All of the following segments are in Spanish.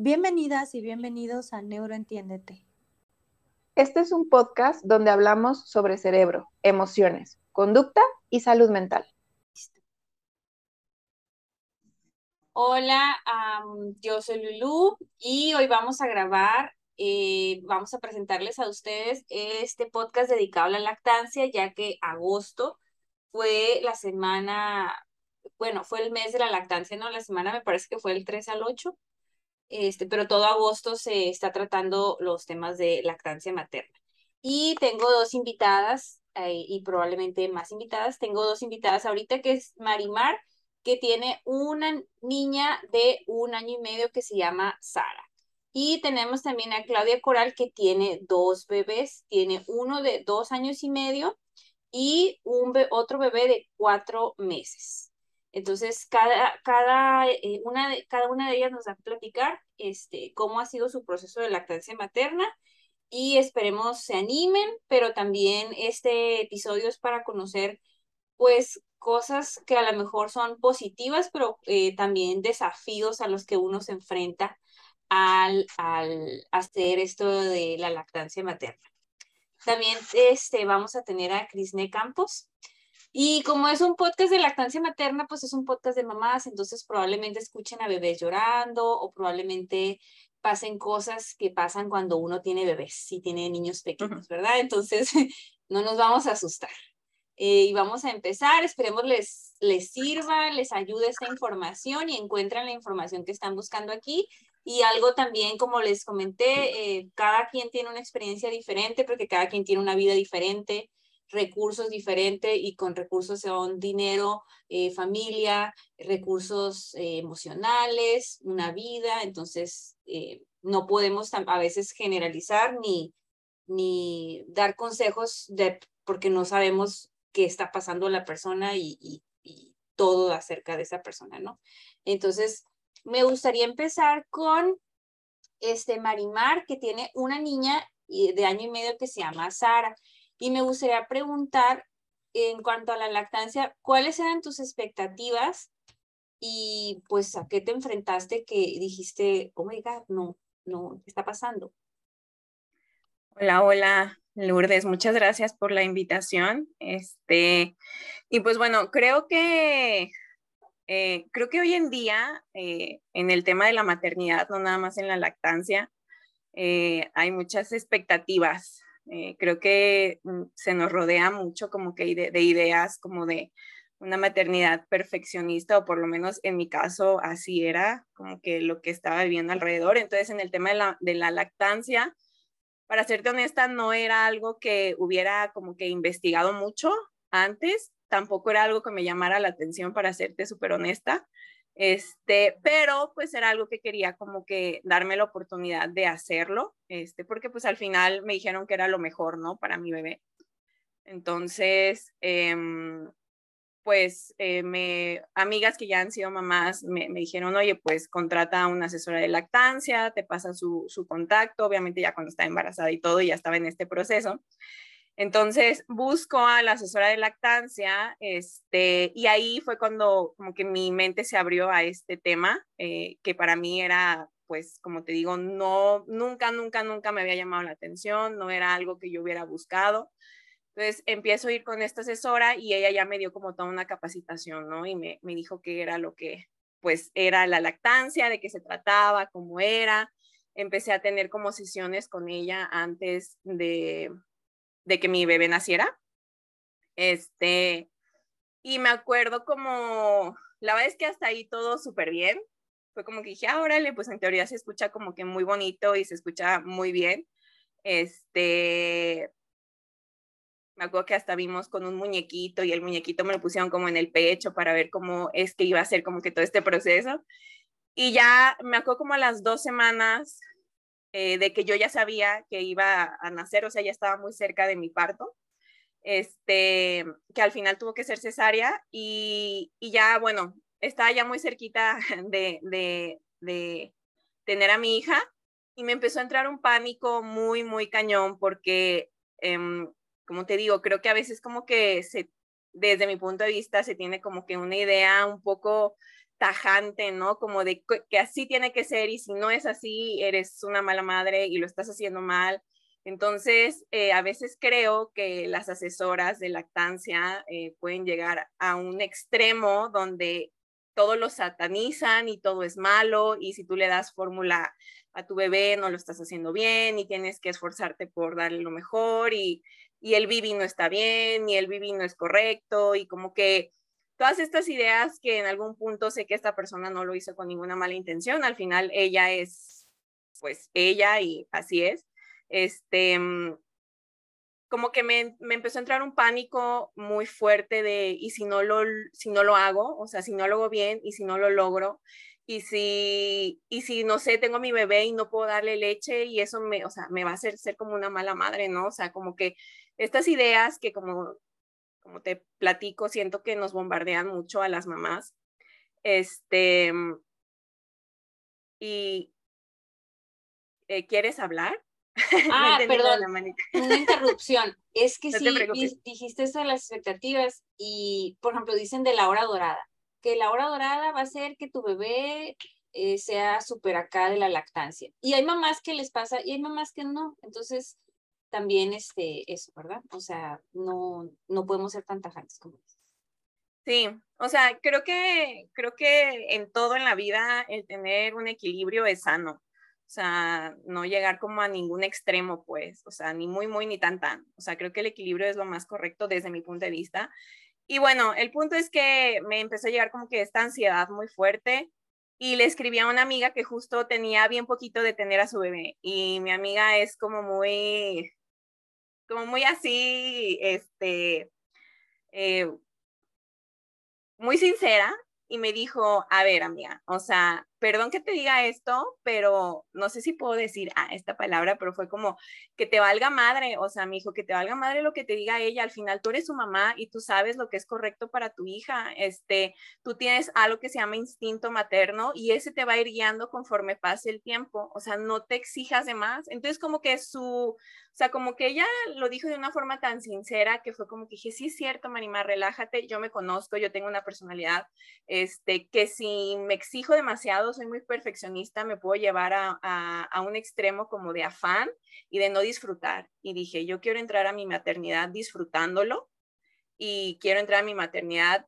Bienvenidas y bienvenidos a Neuroentiéndete. Este es un podcast donde hablamos sobre cerebro, emociones, conducta y salud mental. Hola, yo soy Lulu y hoy vamos a grabar, eh, vamos a presentarles a ustedes este podcast dedicado a la lactancia, ya que agosto fue la semana, bueno, fue el mes de la lactancia, ¿no? La semana me parece que fue el 3 al 8 este, pero todo agosto se está tratando los temas de lactancia materna. Y tengo dos invitadas eh, y probablemente más invitadas. Tengo dos invitadas ahorita que es Marimar, que tiene una niña de un año y medio que se llama Sara. Y tenemos también a Claudia Coral que tiene dos bebés, tiene uno de dos años y medio y un otro bebé de cuatro meses. Entonces, cada, cada, eh, una de, cada una de ellas nos va a platicar este, cómo ha sido su proceso de lactancia materna y esperemos se animen, pero también este episodio es para conocer pues cosas que a lo mejor son positivas, pero eh, también desafíos a los que uno se enfrenta al, al hacer esto de la lactancia materna. También este, vamos a tener a Crisne Campos. Y como es un podcast de lactancia materna, pues es un podcast de mamás, entonces probablemente escuchen a bebés llorando o probablemente pasen cosas que pasan cuando uno tiene bebés, si tiene niños pequeños, ¿verdad? Entonces, no nos vamos a asustar. Eh, y vamos a empezar, esperemos les, les sirva, les ayude esta información y encuentran la información que están buscando aquí. Y algo también, como les comenté, eh, cada quien tiene una experiencia diferente porque cada quien tiene una vida diferente recursos diferentes y con recursos son dinero, eh, familia, recursos eh, emocionales, una vida. Entonces, eh, no podemos a veces generalizar ni, ni dar consejos de, porque no sabemos qué está pasando la persona y, y, y todo acerca de esa persona, ¿no? Entonces, me gustaría empezar con este Marimar, que tiene una niña de año y medio que se llama Sara. Y me gustaría preguntar en cuanto a la lactancia, ¿cuáles eran tus expectativas y pues a qué te enfrentaste que dijiste, oh my God, no, no, ¿qué está pasando? Hola, hola, Lourdes, muchas gracias por la invitación. Este, y pues bueno, creo que eh, creo que hoy en día eh, en el tema de la maternidad, no nada más en la lactancia, eh, hay muchas expectativas eh, creo que mm, se nos rodea mucho como que de, ideas como de una maternidad perfeccionista o por lo menos en mi caso así era como que lo que estaba viviendo alrededor. Entonces en el tema de la, de la lactancia, para serte honesta, no era algo que hubiera como que investigado mucho antes, tampoco era algo que me llamara la atención para serte súper honesta. Este, pero pues era algo que quería como que darme la oportunidad de hacerlo, este, porque pues al final me dijeron que era lo mejor, ¿no? Para mi bebé. Entonces, em, pues eh, me, amigas que ya han sido mamás me, me, dijeron, oye, pues contrata a una asesora de lactancia, te pasan su, su contacto, obviamente ya cuando está embarazada y todo, ya estaba en este proceso. Entonces busco a la asesora de lactancia, este, y ahí fue cuando como que mi mente se abrió a este tema, eh, que para mí era, pues, como te digo, no, nunca, nunca, nunca me había llamado la atención, no era algo que yo hubiera buscado. Entonces empiezo a ir con esta asesora y ella ya me dio como toda una capacitación, ¿no? Y me, me dijo que era lo que, pues, era la lactancia, de qué se trataba, cómo era. Empecé a tener como sesiones con ella antes de, de que mi bebé naciera. Este, y me acuerdo como, la verdad es que hasta ahí todo súper bien. Fue como que dije, ah, órale, pues en teoría se escucha como que muy bonito y se escucha muy bien. Este, me acuerdo que hasta vimos con un muñequito y el muñequito me lo pusieron como en el pecho para ver cómo es que iba a ser como que todo este proceso. Y ya me acuerdo como a las dos semanas eh, de que yo ya sabía que iba a nacer, o sea, ya estaba muy cerca de mi parto, este, que al final tuvo que ser cesárea y, y ya, bueno, estaba ya muy cerquita de, de, tener a mi hija y me empezó a entrar un pánico muy, muy cañón porque, em, como te digo, creo que a veces como que se, desde mi punto de vista se tiene como que una idea un poco tajante, ¿no? Como de que así tiene que ser y si no es así, eres una mala madre y lo estás haciendo mal. Entonces, eh, a veces creo que las asesoras de lactancia eh, pueden llegar a un extremo donde todo lo satanizan y todo es malo y si tú le das fórmula a tu bebé no lo estás haciendo bien y tienes que esforzarte por darle lo mejor y, y el bibi no está bien y el bibi no es correcto y como que todas estas ideas que en algún punto sé que esta persona no lo hizo con ninguna mala intención, al final ella es pues ella y así es. Este, mm, como que me, me, empezó a entrar un pánico muy fuerte de, ¿y si no, lo, si no lo hago? O sea, si no lo hago bien y si no lo logro, y si, y si, no sé, tengo mi bebé y no puedo darle leche y eso me, o sea, me va a hacer ser como una mala madre, ¿no? O sea, como que estas ideas que como, como te platico, siento que nos bombardean mucho a las mamás. Este, y, eh, ¿quieres hablar? Ah, perdón, una interrupción. Es que sí, dijiste eso de las expectativas y, por ejemplo, dicen de la hora dorada, que la hora dorada va a ser que tu bebé eh, sea súper acá de la lactancia. Y hay mamás que les pasa y hay mamás que no. Entonces, también este, eso, ¿verdad? O sea, no, no podemos ser tan tajantes como dices. Sí, o sea, creo que, creo que en todo en la vida el tener un equilibrio es sano. O sea, no llegar como a ningún extremo, pues, o sea, ni muy, muy, ni tan, tan. O sea, creo que el equilibrio es lo más correcto desde mi punto de vista. Y bueno, el punto es que me empezó a llegar como que esta ansiedad muy fuerte y le escribí a una amiga que justo tenía bien poquito de tener a su bebé y mi amiga es como muy, como muy así, este, eh, muy sincera y me dijo, a ver, amiga, o sea, perdón que te diga esto, pero no sé si puedo decir ah, esta palabra, pero fue como que te valga madre, o sea, mi hijo, que te valga madre lo que te diga ella, al final tú eres su mamá y tú sabes lo que es correcto para tu hija, este, tú tienes algo que se llama instinto materno y ese te va a ir guiando conforme pase el tiempo, o sea, no te exijas de más, entonces como que su, o sea, como que ella lo dijo de una forma tan sincera que fue como que dije, sí es cierto, Marima, relájate, yo me conozco, yo tengo una personalidad, este, que si me exijo demasiado, soy muy perfeccionista, me puedo llevar a, un extremo como de afán y de no disfrutar. Y dije, yo quiero entrar a mi maternidad disfrutándolo y quiero entrar a mi maternidad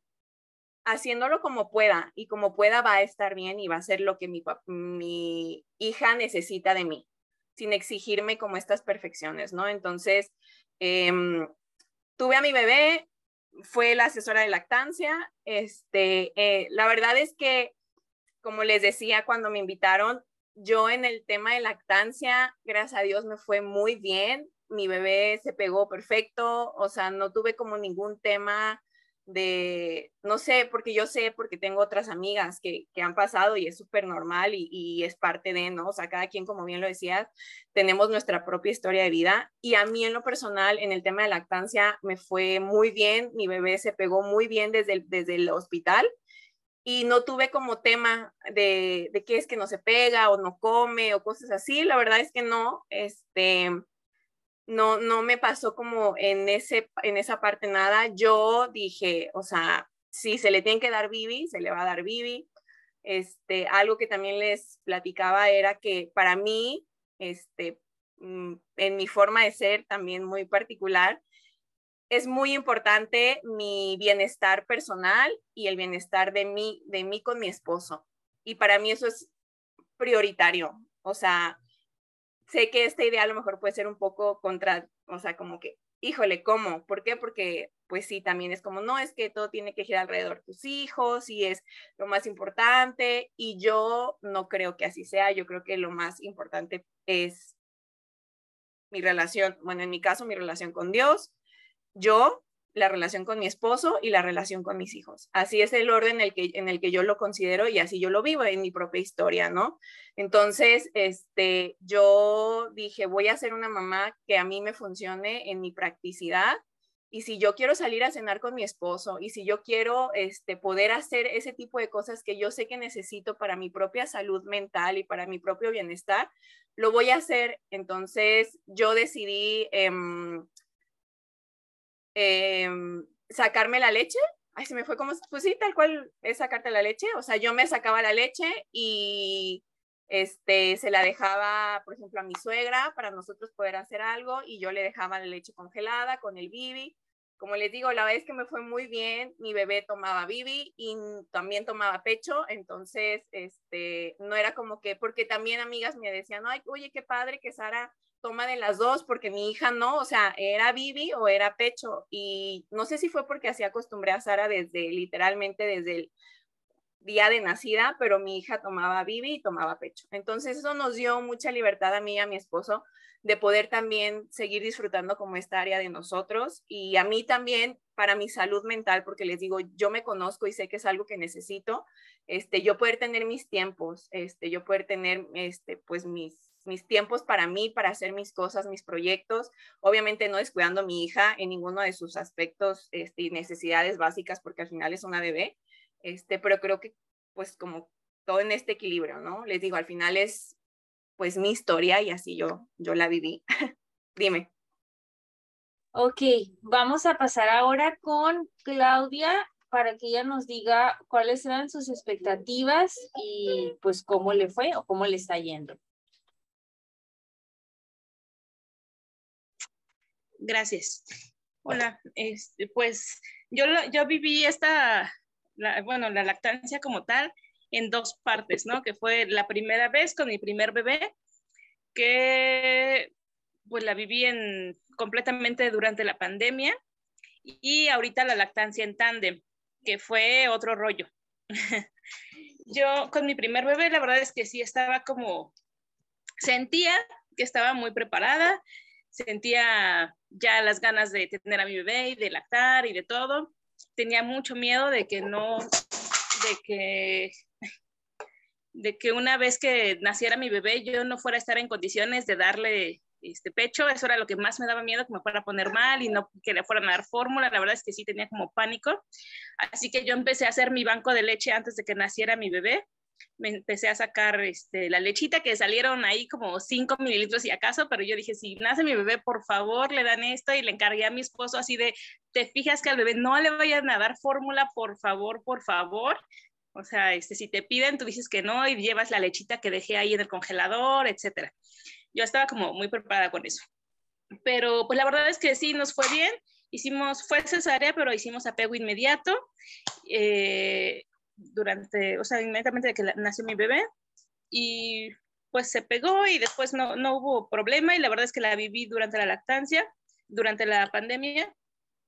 haciéndolo como pueda y como pueda va a estar bien y va a ser lo que mi, mi hija necesita de mí, sin exigirme como estas perfecciones, ¿no? Entonces, em, tuve a mi bebé, fue la asesora de lactancia, este, eh, la verdad es que como les decía cuando me invitaron, yo en el tema de lactancia, gracias a Dios me fue muy bien. Mi bebé se pegó perfecto, o sea, no tuve como ningún tema de, no sé, porque yo sé, porque tengo otras amigas que, que han pasado y es súper normal y, y, es parte de, ¿no? O sea, cada quien, como bien lo decías, tenemos nuestra propia historia de vida y a mí en lo personal, en el tema de lactancia, me fue muy bien, mi bebé se pegó muy bien desde desde el hospital y no tuve como tema de, de qué es que no se pega o no come o cosas así. La verdad es que no, este, no, no me pasó como en, ese, en esa parte nada. Yo dije, o sea, si se le tiene que dar bibi, se le va a dar bibi. Este, algo que también les platicaba era que para mí, este, mm, en mi forma de ser también muy particular, es muy importante mi bienestar personal y el bienestar de mí, de mí con mi esposo. Y para mí eso es prioritario. O sea, sé que esta idea a lo mejor puede ser un poco contra, o sea, como que, híjole, ¿cómo? ¿Por qué? Porque, pues sí, también es como, no, es que todo tiene que girar alrededor de tus hijos y es lo más importante. Y yo no creo que así sea. Yo creo que lo más importante es mi relación, bueno, en mi caso, mi relación con Dios, yo, la relación con mi esposo y la relación con mis hijos. Así es el orden en el que, en el que yo lo considero y así yo lo vivo en mi propia historia, ¿no? Entonces, este, yo dije, voy a ser una mamá que a mí me funcione en mi practicidad y si yo quiero salir a cenar con mi esposo y si yo quiero este, poder hacer ese tipo de cosas que yo sé que necesito para mi propia salud mental y para mi propio bienestar, lo voy a hacer. Entonces yo decidí em, Em, sacarme la leche. Ay, se me fue como, pues sí, tal cual es sacarte la leche, o sea, yo me sacaba la leche y este, se la dejaba, por ejemplo, a mi suegra para nosotros poder hacer algo y yo le dejaba la leche congelada con el bibi. Como les digo, la vez que me fue muy bien, mi bebé tomaba bibi y también tomaba pecho, entonces, este, no era como que, porque también amigas me decían, ay, oye, qué padre que Sara toma de las dos, porque mi hija no, o sea, era bibi o era pecho, y no sé si fue porque así acostumbré a Sara desde, literalmente desde el día de nacida, pero mi hija tomaba bibi y tomaba pecho. Entonces eso nos dio mucha libertad a mí y a mi esposo de poder también seguir disfrutando como esta área de nosotros y a mí también para mi salud mental, porque les digo, yo me conozco y sé que es algo que necesito, este, yo poder tener mis tiempos, este, yo poder tener, este, pues mis, mis tiempos para mí, para hacer mis cosas, mis proyectos, obviamente no descuidando a mi hija en ninguno de sus aspectos este, y necesidades básicas, porque al final es una bebé, este, pero creo que pues como todo en este equilibrio, ¿no? Les digo, al final es pues mi historia y así yo, yo la viví. Dime. Ok, vamos a pasar ahora con Claudia para que ella nos diga cuáles eran sus expectativas y pues cómo le fue o cómo le está yendo. Gracias. Hola, este, pues yo, yo viví esta bueno, la lactancia como tal en dos partes, ¿no? Que fue la primera vez con mi primer bebé, que pues la viví en, completamente durante la pandemia y ahorita la lactancia en tándem, que fue otro rollo. Yo con mi primer bebé, la verdad es que sí estaba como, sentía que estaba muy preparada, sentía ya las ganas de tener a mi bebé y de lactar y de todo, tenía mucho miedo de que no, de que, de que una vez que naciera mi bebé yo no fuera a estar en condiciones de darle este pecho, eso era lo que más me daba miedo, que me fuera a poner mal y no que le fueran a dar fórmula, la verdad es que sí tenía como pánico, así que yo empecé a hacer mi banco de leche antes de que naciera mi bebé, me empecé a sacar este, la lechita que salieron ahí como 5 mililitros y acaso, pero yo dije, si nace mi bebé, por favor, le dan esto y le encargué a mi esposo así de, te fijas que al bebé no le vayan a dar fórmula, por favor, por favor. O sea, este, si te piden, tú dices que no y llevas la lechita que dejé ahí en el congelador, etcétera. Yo estaba como muy preparada con eso. Pero pues la verdad es que sí, nos fue bien. Hicimos, fue cesárea, pero hicimos apego inmediato. Eh, durante, o sea, inmediatamente de que nació mi bebé y pues se pegó y después no, no hubo problema y la verdad es que la viví durante la lactancia, durante la pandemia,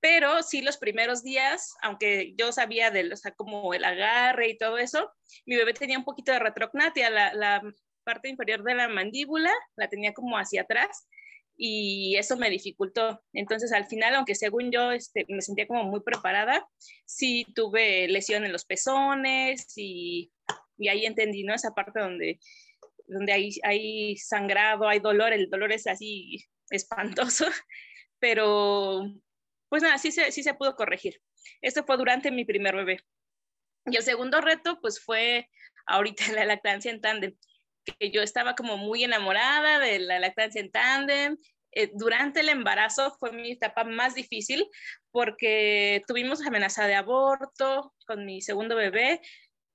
pero sí los primeros días, aunque yo sabía de, o sea, como el agarre y todo eso, mi bebé tenía un poquito de retrognatia, la, la parte inferior de la mandíbula la tenía como hacia atrás y eso me dificultó. Entonces, al final, aunque según yo este, me sentía como muy preparada, sí tuve lesión en los pezones y, y ahí entendí, ¿no? Esa parte donde, donde hay, hay sangrado, hay dolor, el dolor es así espantoso, pero pues nada, sí se, sí se pudo corregir. Esto fue durante mi primer bebé. Y el segundo reto, pues fue ahorita la lactancia en tándem que yo estaba como muy enamorada de la lactancia en tándem. Eh, durante el embarazo fue mi etapa más difícil porque tuvimos amenaza de aborto con mi segundo bebé,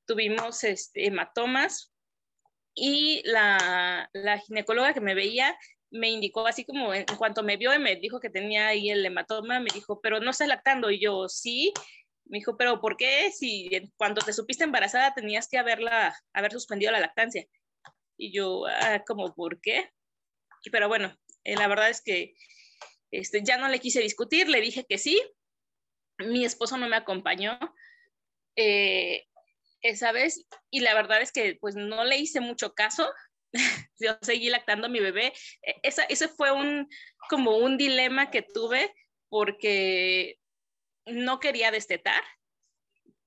tuvimos este, hematomas y la, la ginecóloga que me veía me indicó así como en cuanto me vio y me dijo que tenía ahí el hematoma, me dijo, pero no estás lactando. Y yo, sí. Me dijo, pero ¿por qué? Si cuando te supiste embarazada tenías que haberla, haber suspendido la lactancia. Y yo, ah, como, ¿por qué? Pero bueno, eh, la verdad es que este, ya no le quise discutir, le dije que sí. Mi esposo no me acompañó eh, esa vez y la verdad es que pues no le hice mucho caso. yo seguí lactando a mi bebé. E, esa, ese fue un, como un dilema que tuve porque no quería destetar,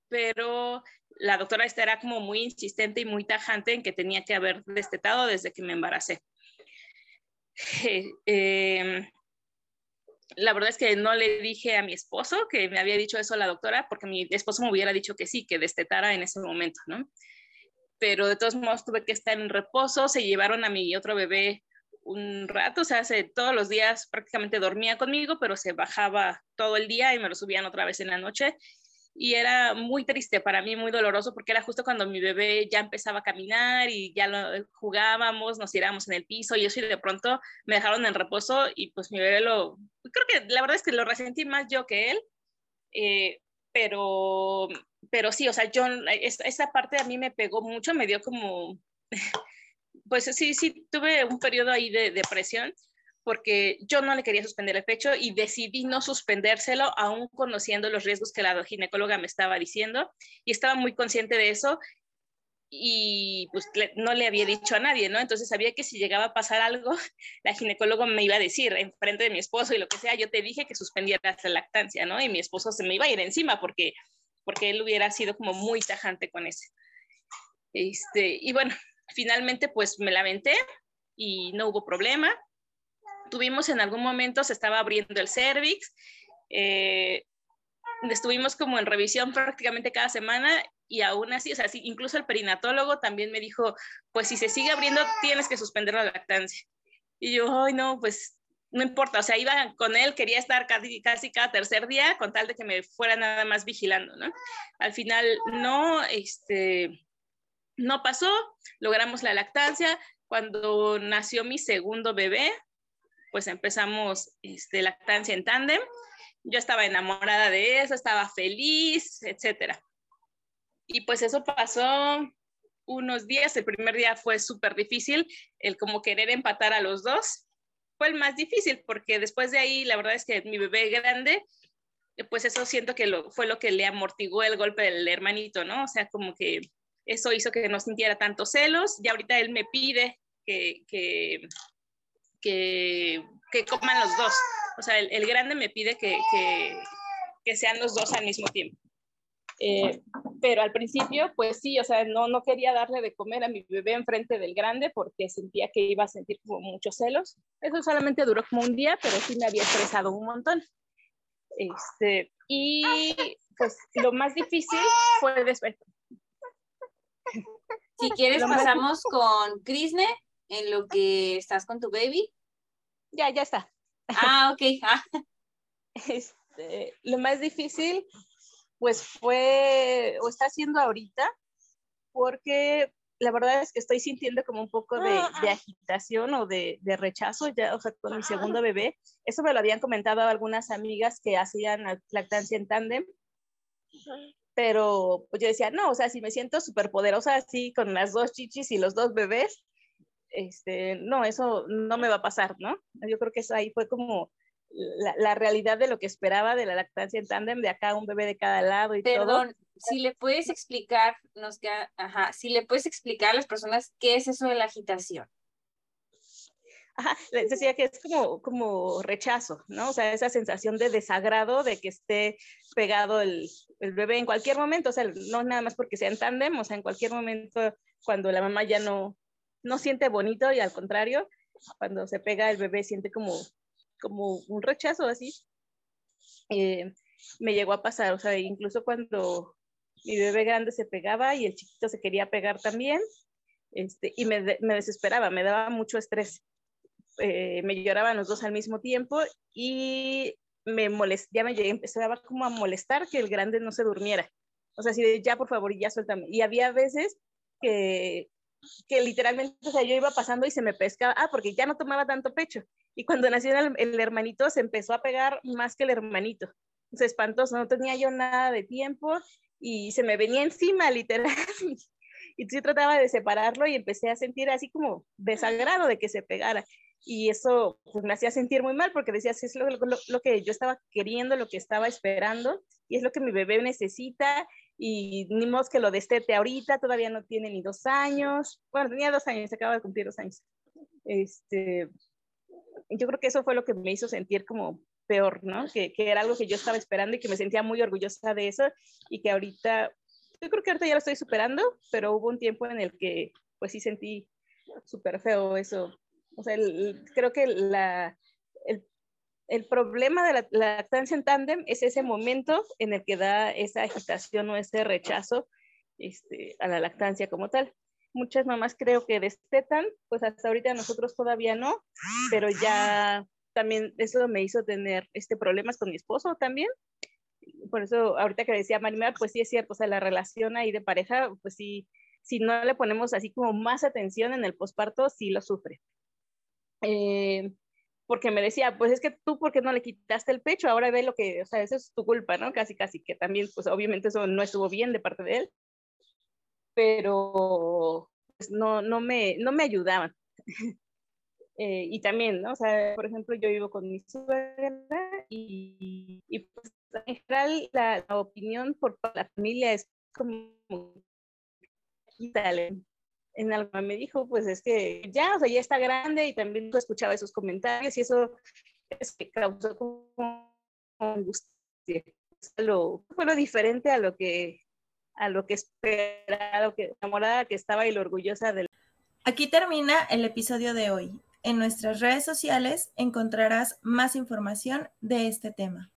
pero la doctora esta era como muy insistente y muy tajante en que tenía que haber destetado desde que me embaracé. Em, la verdad es que no le dije a mi esposo que me había dicho eso la doctora, porque mi esposo me hubiera dicho que sí, que destetara en ese momento, ¿no? Pero de todos modos tuve que estar en reposo, se llevaron a mi otro bebé un rato, o sea, todos los días prácticamente dormía conmigo, pero se bajaba todo el día y me lo subían otra vez en la noche y era muy triste para mí, muy doloroso, porque era justo cuando mi bebé ya empezaba a caminar y ya lo, jugábamos, nos tirábamos en el piso y eso y de pronto me dejaron en reposo y pues mi bebé lo, creo que la verdad es que lo resentí más yo que él, eh, pero, pero sí, o sea, yo, esa parte a mí me pegó mucho, me dio como, pues sí, sí, tuve un periodo ahí de depresión porque yo no le quería suspender el pecho y decidí no suspendérselo, aún conociendo los riesgos que la ginecóloga me estaba diciendo, y estaba muy consciente de eso, y pues no le había dicho a nadie, ¿no? Entonces sabía que si llegaba a pasar algo, la ginecóloga me iba a decir en frente de mi esposo y lo que sea, yo te dije que suspendieras la lactancia, ¿no? Y mi esposo se me iba a ir encima porque, porque él hubiera sido como muy tajante con eso. Este, y bueno, finalmente pues me lamenté y no hubo problema tuvimos en algún momento, se estaba abriendo el cervix, eh, estuvimos como en revisión prácticamente cada semana y aún así, o sea, incluso el perinatólogo también me dijo, pues si se sigue abriendo, tienes que suspender la lactancia. Y yo, ay, no, pues no importa, o sea, iba con él, quería estar casi, casi cada tercer día con tal de que me fuera nada más vigilando, ¿no? Al final no, este, no pasó, logramos la lactancia. Cuando nació mi segundo bebé, pues empezamos este, lactancia en tándem. Yo estaba enamorada de eso, estaba feliz, etcétera. Y pues eso pasó unos días. El primer día fue súper difícil, el como querer empatar a los dos. Fue el más difícil porque después de ahí, la verdad es que mi bebé grande, pues eso siento que lo, fue lo que le amortiguó el golpe del hermanito, ¿no? O sea, como que eso hizo que no sintiera tantos celos. Y ahorita él me pide que, que, que coman los dos. O sea, el, grande me pide que, que, sean los dos al mismo tiempo. Eh, pero al principio, pues sí, o sea, no, no quería darle de comer a mi bebé enfrente del grande porque sentía que iba a sentir como muchos celos. Eso solamente duró como un día, pero sí me había estresado un montón. Este, y pues lo más difícil fue después. Si quieres, pasamos con Crisne en lo que estás con tu baby. Ya, ya está. Ah, ok. Ah. Este, lo más difícil, pues fue, o está haciendo ahorita, porque la verdad es que estoy sintiendo como un poco de, agitación o de, de, rechazo ya, o sea, con mi segundo bebé. Eso me lo habían comentado algunas amigas que hacían lactancia en tándem, pero pues yo decía, no, o sea, si me siento súper poderosa así con las dos chichis y los dos bebés, este, no, eso no me va a pasar, ¿no? Yo creo que eso ahí fue como la, realidad de lo que esperaba de la lactancia en tándem, de acá un bebé de cada lado y Perdón, si le puedes explicar, nos queda, ajá, si le puedes explicar a las personas qué es eso de la agitación. Ajá, les decía que es como, como rechazo, ¿no? O sea, esa sensación de desagrado de que esté pegado el, el bebé en cualquier momento, o sea, no nada más porque sea en tándem, o sea, en cualquier momento cuando la mamá ya no, no siente bonito y al contrario, cuando se pega el bebé siente como, como un rechazo así. Eh, me llegó a pasar, o sea, incluso cuando mi bebé grande se pegaba y el chiquito se quería pegar también, este, y me, me desesperaba, me daba mucho estrés. Eh, me lloraban los dos al mismo tiempo y me molest, ya me llegué, empezaba como a molestar que el grande no se durmiera. O sea, así de ya por favor, ya suéltame. Y había veces que que literalmente, o sea, yo iba pasando y se me pescaba, ah, porque ya no tomaba tanto pecho. Y cuando nació el, hermanito, se empezó a pegar más que el hermanito. Se espantoso, no tenía yo nada de tiempo y se me venía encima, literal. y yo trataba de separarlo y empecé a sentir así como desagrado de que se pegara. Y eso pues, me hacía sentir muy mal porque decía, es lo, lo que yo estaba queriendo, lo que estaba esperando y es lo que mi bebé necesita y ni modo que lo destete ahorita, todavía no tiene ni dos años, bueno, tenía dos años, acaba de cumplir dos años. Este, yo creo que eso fue lo que me hizo sentir como peor, ¿no? Que, que, era algo que yo estaba esperando y que me sentía muy orgullosa de eso y que ahorita, yo creo que ahorita ya lo estoy superando, pero hubo un tiempo en el que pues sí sentí súper feo eso. O sea, creo que la, el el problema de la, lactancia en tándem es ese momento en el que da esa agitación o ese rechazo este, a la lactancia como tal. Muchas mamás creo que destetan, pues hasta ahorita nosotros todavía no, pero ya también eso me hizo tener este problemas con mi esposo también. por eso ahorita que decía Marimar, pues sí es cierto, o sea, la relación ahí de pareja, pues sí, si no le ponemos así como más atención en el posparto, sí lo sufre. Eh, porque me decía, pues es que tú, ¿por qué no le quitaste el pecho? Ahora ve lo que, o sea, eso es tu culpa, ¿no? Casi, casi, que también, pues obviamente eso no estuvo bien de parte de él, pero pues, no, no, me, no me ayudaban. Eh, y también, ¿no? O sea, por ejemplo, yo vivo con mi suegra y, y pues, en general la, la, opinión por la familia es como en algo me dijo, pues es que ya, o sea, ya está grande y también escuchaba esos comentarios y eso es que causó como angustia. Lo, fue lo diferente a lo que a lo que esperaba, lo que enamorada que estaba y lo orgullosa de Aquí termina el episodio de hoy. En nuestras redes sociales encontrarás más información de este tema.